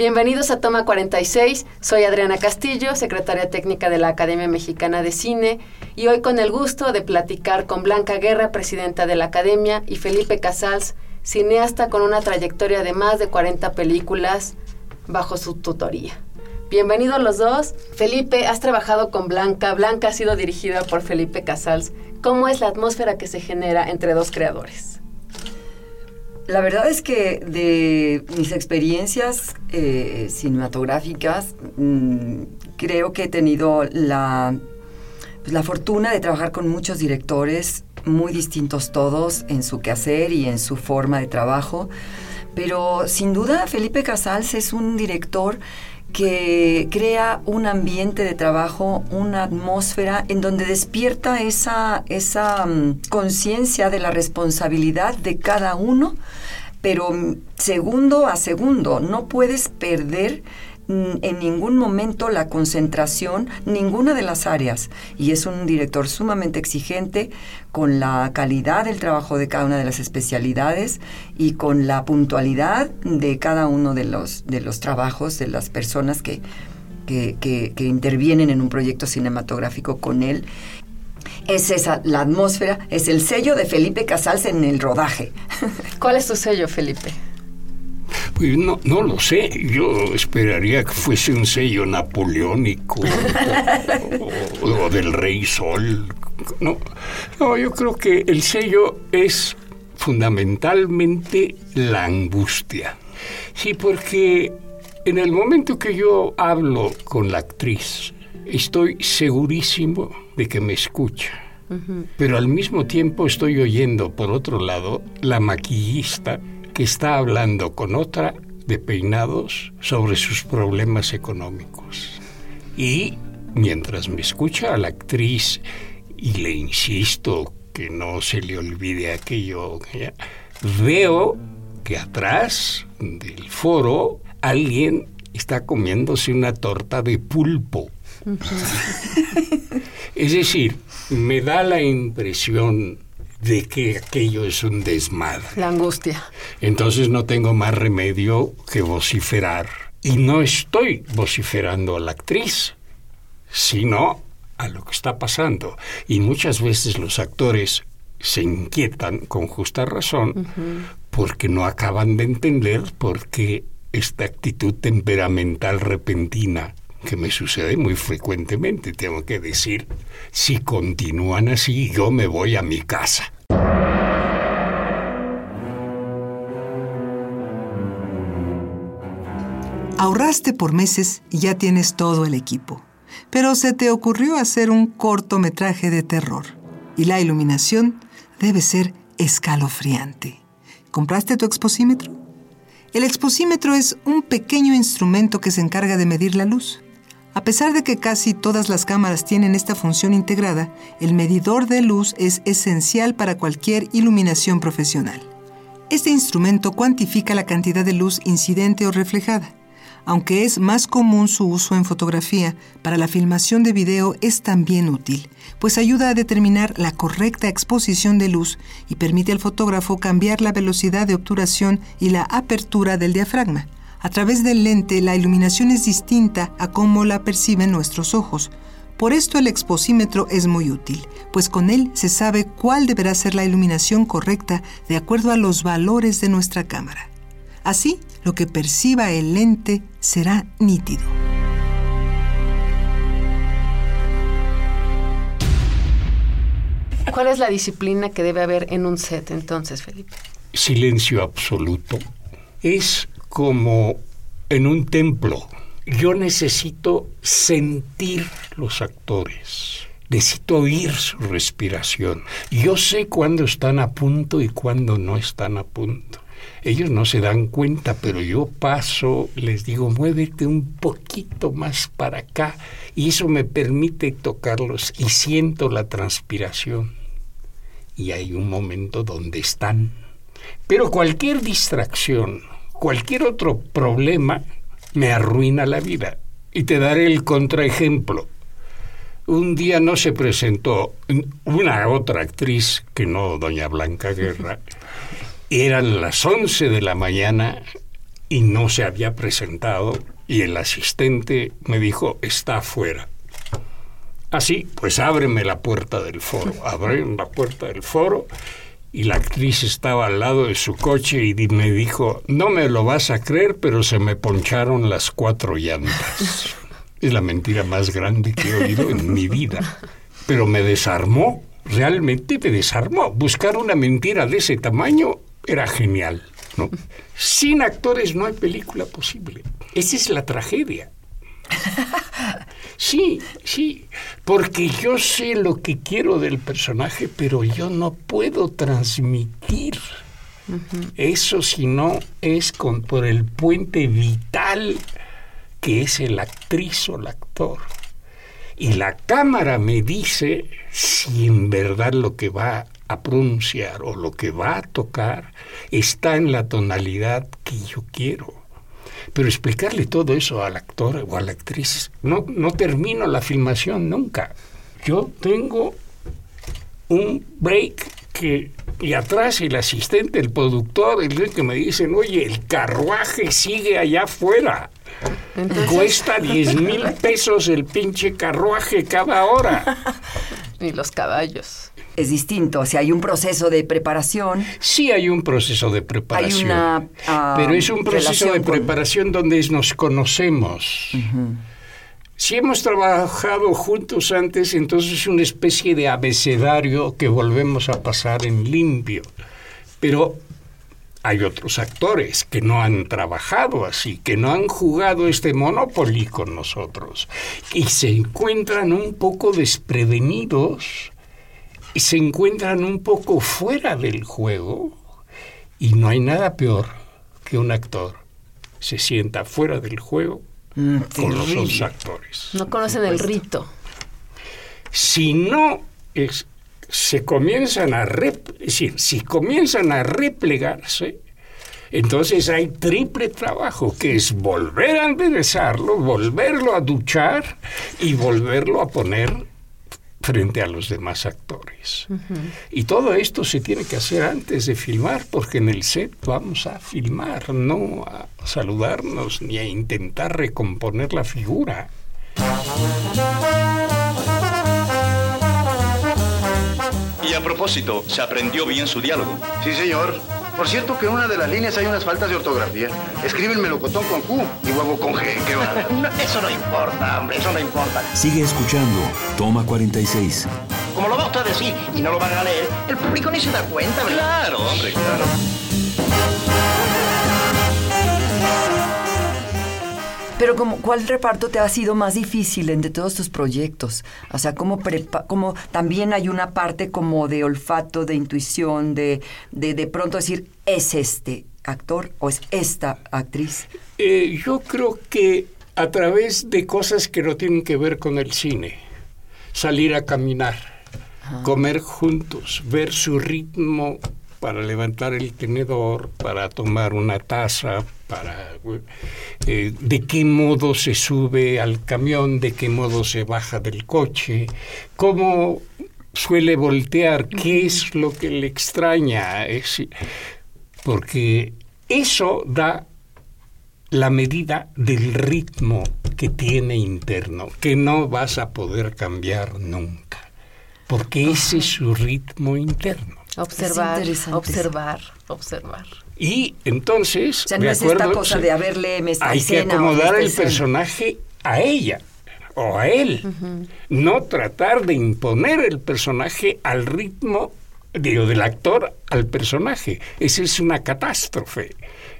Bienvenidos a Toma 46. Soy Adriana Castillo, secretaria técnica de la Academia Mexicana de Cine, y hoy con el gusto de platicar con Blanca Guerra, presidenta de la Academia, y Felipe Casals, cineasta con una trayectoria de más de 40 películas bajo su tutoría. Bienvenidos los dos. Felipe, has trabajado con Blanca. Blanca ha sido dirigida por Felipe Casals. ¿Cómo es la atmósfera que se genera entre dos creadores? La verdad es que de mis experiencias eh, cinematográficas, mm, creo que he tenido la, pues, la fortuna de trabajar con muchos directores muy distintos todos en su quehacer y en su forma de trabajo. Pero sin duda Felipe Casals es un director que crea un ambiente de trabajo, una atmósfera en donde despierta esa, esa mm, conciencia de la responsabilidad de cada uno, pero segundo a segundo, no puedes perder Mm, en ningún momento la concentración, ninguna de las áreas. Y es un director sumamente exigente con la calidad del trabajo de cada una de las especialidades y con la puntualidad de cada uno de los, de los trabajos de las personas que, que, que intervienen en un proyecto cinematográfico con él es esa, la atmósfera, es el sello de Felipe Casals en el rodaje. ¿Cuál es tu sello, Felipe? Pues no, no lo sé. Yo esperaría que fuese un sello napoleónico o, del Rey Sol. No, no, yo creo que el sello es fundamentalmente la angustia. Sí, porque en el momento que yo hablo con la actriz, estoy segurísimo de que me escucha. Pero al mismo tiempo estoy oyendo, por otro lado, la maquillista que está hablando con otra de peinados sobre sus problemas económicos. Y mientras me escucha a la actriz y le insisto que no se le olvide aquello, veo que atrás del foro alguien está comiéndose una torta de pulpo. Es decir, me da la impresión de que aquello es un desmadre. La angustia. Entonces no tengo más remedio que vociferar. Y no estoy vociferando a la actriz, sino a lo que está pasando. Y muchas veces los actores se inquietan con justa razón porque no acaban de entender por qué esta actitud temperamental repentina que me sucede muy frecuentemente, tengo que decir, si continúan así, yo me voy a mi casa. Ahorraste por meses y ya tienes todo el equipo, pero se te ocurrió hacer un cortometraje de terror y la iluminación debe ser escalofriante. ¿Compraste tu exposímetro? El exposímetro es un pequeño instrumento que se encarga de medir la luz. A pesar de que casi todas las cámaras tienen esta función integrada, el medidor de luz es esencial para cualquier iluminación profesional. Este instrumento cuantifica la cantidad de luz incidente o reflejada. Aunque es más común su uso en fotografía, para la filmación de video es también útil, pues ayuda a determinar la correcta exposición de luz y permite al fotógrafo cambiar la velocidad de obturación y la apertura del diafragma. A través del lente la iluminación es distinta a cómo la perciben nuestros ojos. Por esto el exposímetro es muy útil, pues con él se sabe cuál deberá ser la iluminación correcta de acuerdo a los valores de nuestra cámara. Así, lo que perciba el lente será nítido. ¿Cuál es la disciplina que debe haber en un set entonces, Felipe? Silencio absoluto. Es como en un templo. Yo necesito sentir los actores. Necesito oír su respiración. Yo sé cuándo están a punto y cuándo no están a punto. Ellos no se dan cuenta, pero yo paso, les digo, muévete un poquito más para acá y eso me permite tocarlos y siento la transpiración. Y hay un momento donde están. Pero cualquier distracción, cualquier otro problema me arruina la vida. Y te daré el contraejemplo. Un día no se presentó una otra actriz que no doña Blanca Guerra eran las 11 de la mañana y no se había presentado y el asistente me dijo, está afuera. Así, pues ábreme la puerta del foro. Abre la puerta del foro y la actriz estaba al lado de su coche y me dijo, no me lo vas a creer, pero se me poncharon las cuatro llantas. Es la mentira más grande que he oído en mi vida. Pero me desarmó, realmente me desarmó. Buscar una mentira de ese tamaño era genial. ¿no? Sin actores no hay película posible. Esa es la tragedia. Sí, sí, porque yo sé lo que quiero del personaje, pero yo no puedo transmitir. Eso si no es con, por el puente vital que es el actriz o el actor. Y la cámara me dice si en verdad lo que va a pronunciar o lo que va a tocar está en la tonalidad que yo quiero. Pero explicarle todo eso al actor o a la actriz, no, no termino la filmación nunca. Yo tengo un break que, y atrás el asistente, el productor, el que me dicen, oye, el carruaje sigue allá afuera. Cuesta 10 mil pesos el pinche carruaje cada hora. y los caballos es distinto. O sea, hay un proceso de preparación. Sí, hay un proceso de preparación. Ah, pero es un proceso de preparación donde nos conocemos. Si hemos trabajado juntos antes, entonces es una especie de abecedario que volvemos a pasar en limpio. Pero hay otros actores que no han trabajado así, que no han jugado este Monopoly con nosotros y se encuentran un poco desprevenidos se encuentran un poco fuera del juego y no hay nada peor que un actor se sienta fuera del juego mm, con los otros actores. No conocen el rito. Si no es, se comienzan a si comienzan a replegarse, entonces hay triple trabajo, que es volver a enderezarlo, volverlo a duchar y volverlo a poner frente a los demás actores. Y todo esto se tiene que hacer antes de filmar, porque en el set vamos a filmar, no a saludarnos ni a intentar recomponer la figura. Y a propósito, ¿se aprendió bien su diálogo? Sí, señor. Por cierto que en una de las líneas hay unas faltas de ortografía. Escribe el melocotón con Q y huevo con G. ¿Qué va? eso no importa, hombre, eso no importa. Sigue escuchando. Toma 46. Como lo va usted a decir y no lo van a leer, el público ni se da cuenta, ¿verdad? Claro, hombre, claro. Pero como, ¿cuál reparto te ha sido más difícil entre todos tus proyectos? O sea, ¿cómo, como también hay una parte como de olfato, de intuición, de, de, pronto decir, es este actor o es esta actriz? Eh, yo creo que a través de cosas que no tienen que ver con el cine, salir a caminar, comer juntos, ver su ritmo para levantar el tenedor, para tomar una taza, para eh, de qué modo se sube al camión, de qué modo se baja del coche, cómo suele voltear, qué es lo que le extraña, porque eso da la medida del ritmo que tiene interno, que no vas a poder cambiar nunca, porque ese es su ritmo interno. Observar, observar, observar. Y entonces, o sea, no es esta cosa de haberle Hay que acomodar el personaje a ella. o a él. No tratar de imponer el personaje al ritmo, digo, del actor al personaje. Esa es una catástrofe.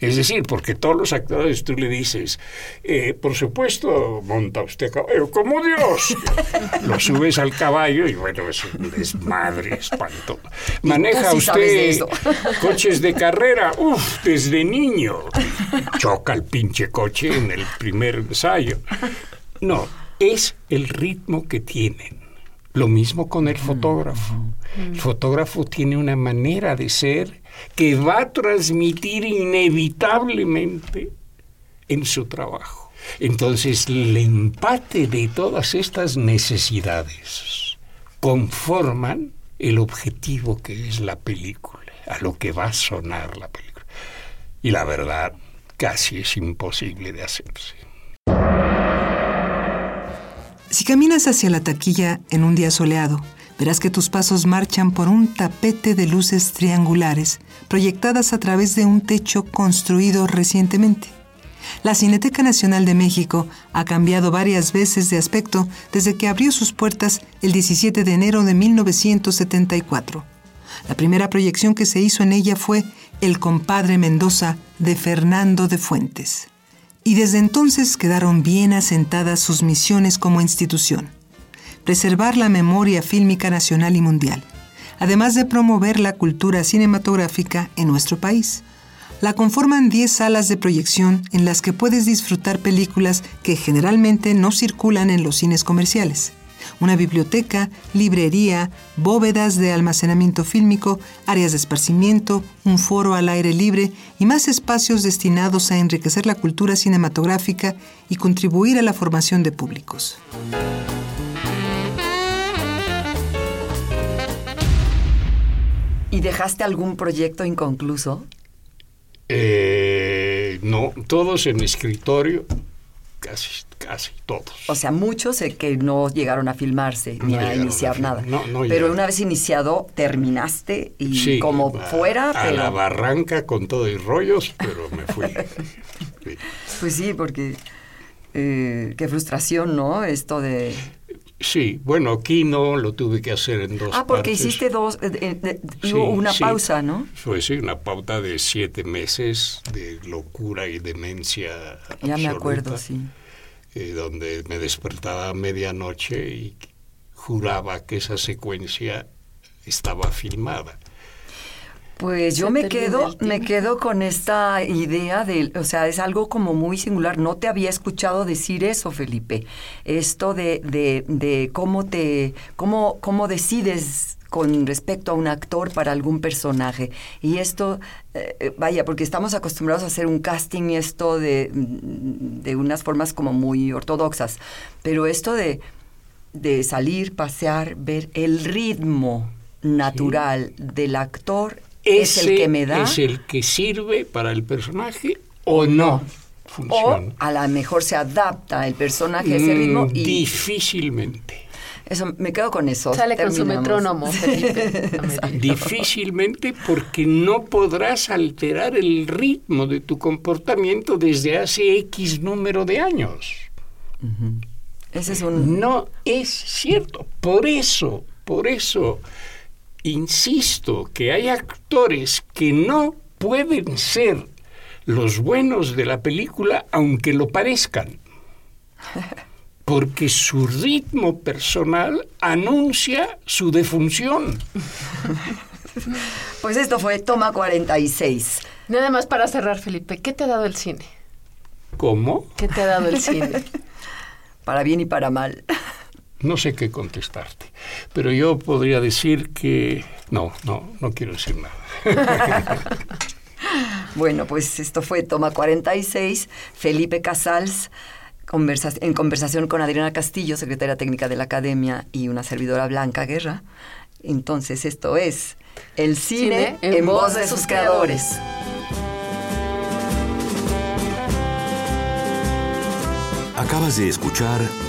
Es decir, porque todos los actores tú le dices, eh, por supuesto, monta usted caballo como Dios. Lo subes al caballo y bueno, es un desmadre, espanto. Maneja usted coches de carrera, uff, desde niño. Choca el pinche coche en el primer ensayo. No, es el ritmo que tienen. Lo mismo con el fotógrafo. El fotógrafo tiene una manera de ser que va a transmitir inevitablemente en su trabajo. Entonces, el empate de todas estas necesidades conforman el objetivo que es la película, a lo que va a sonar la película. Y la verdad, casi es imposible de hacerse. Si caminas hacia la taquilla en un día soleado, verás que tus pasos marchan por un tapete de luces triangulares proyectadas a través de un techo construido recientemente. La Cineteca Nacional de México ha cambiado varias veces de aspecto desde que abrió sus puertas el 17 de enero de 1974. La primera proyección que se hizo en ella fue El compadre Mendoza de Fernando de Fuentes. Y desde entonces quedaron bien asentadas sus misiones como institución preservar la memoria fílmica nacional y mundial, además de promover la cultura cinematográfica en nuestro país. La conforman 10 salas de proyección en las que puedes disfrutar películas que generalmente no circulan en los cines comerciales. Una biblioteca, librería, bóvedas de almacenamiento fílmico, áreas de esparcimiento, un foro al aire libre y más espacios destinados a enriquecer la cultura cinematográfica y contribuir a la formación de públicos. ¿Y dejaste algún proyecto inconcluso? Eh, no, todos en escritorio, casi, casi todos. O sea, muchos que no llegaron a filmarse ni a iniciar nada. pero una vez iniciado, terminaste y como fuera. A la barranca con todo y rollos, pero me fui. Pues sí, porque eh, qué frustración, ¿no? Esto de Sí, bueno, aquí no lo tuve que hacer en dos Ah, porque hiciste dos, eh, una pausa, ¿no? Fue sí, una pauta de siete meses de locura y demencia. Ya me acuerdo, sí. Eh, donde me despertaba a medianoche y juraba que esa secuencia estaba filmada. Pues yo me quedo, me quedo con esta idea de, o sea, es algo como muy singular. No te había escuchado decir eso, Felipe. Esto de, de, de cómo te, cómo, cómo decides con respecto a un actor para algún personaje. Y esto, eh, eh, vaya, porque estamos acostumbrados a hacer un casting y esto de, de unas formas como muy ortodoxas. Pero esto de, de salir, pasear, ver el ritmo natural del actor es el que me da. Es el que sirve para el personaje o no. Funciona. O a lo mejor se adapta el personaje a ese mm, ritmo y. Difícilmente. Eso, me quedo con eso. Sale con su metrónomo. Difícilmente porque no podrás alterar el ritmo de tu comportamiento desde hace X número de años. Ese es un... No es cierto. Por eso, por eso insisto que hay actores que no pueden ser los buenos de la película aunque lo parezcan. Porque su ritmo personal anuncia su defunción. Pues esto fue Toma 46. Nada más para cerrar, Felipe, ¿qué te ha dado el cine? ¿Cómo? ¿Qué te ha dado el cine? para bien y para mal. No sé qué contestarte, pero yo podría decir que no, no, no quiero decir nada. bueno, pues esto fue Toma 46, Felipe Casals. en conversación con Adriana Castillo, secretaria técnica de la Academia, y una servidora Blanca Guerra. Entonces, esto es el cine, en, voz de sus creadores. Acabas de escuchar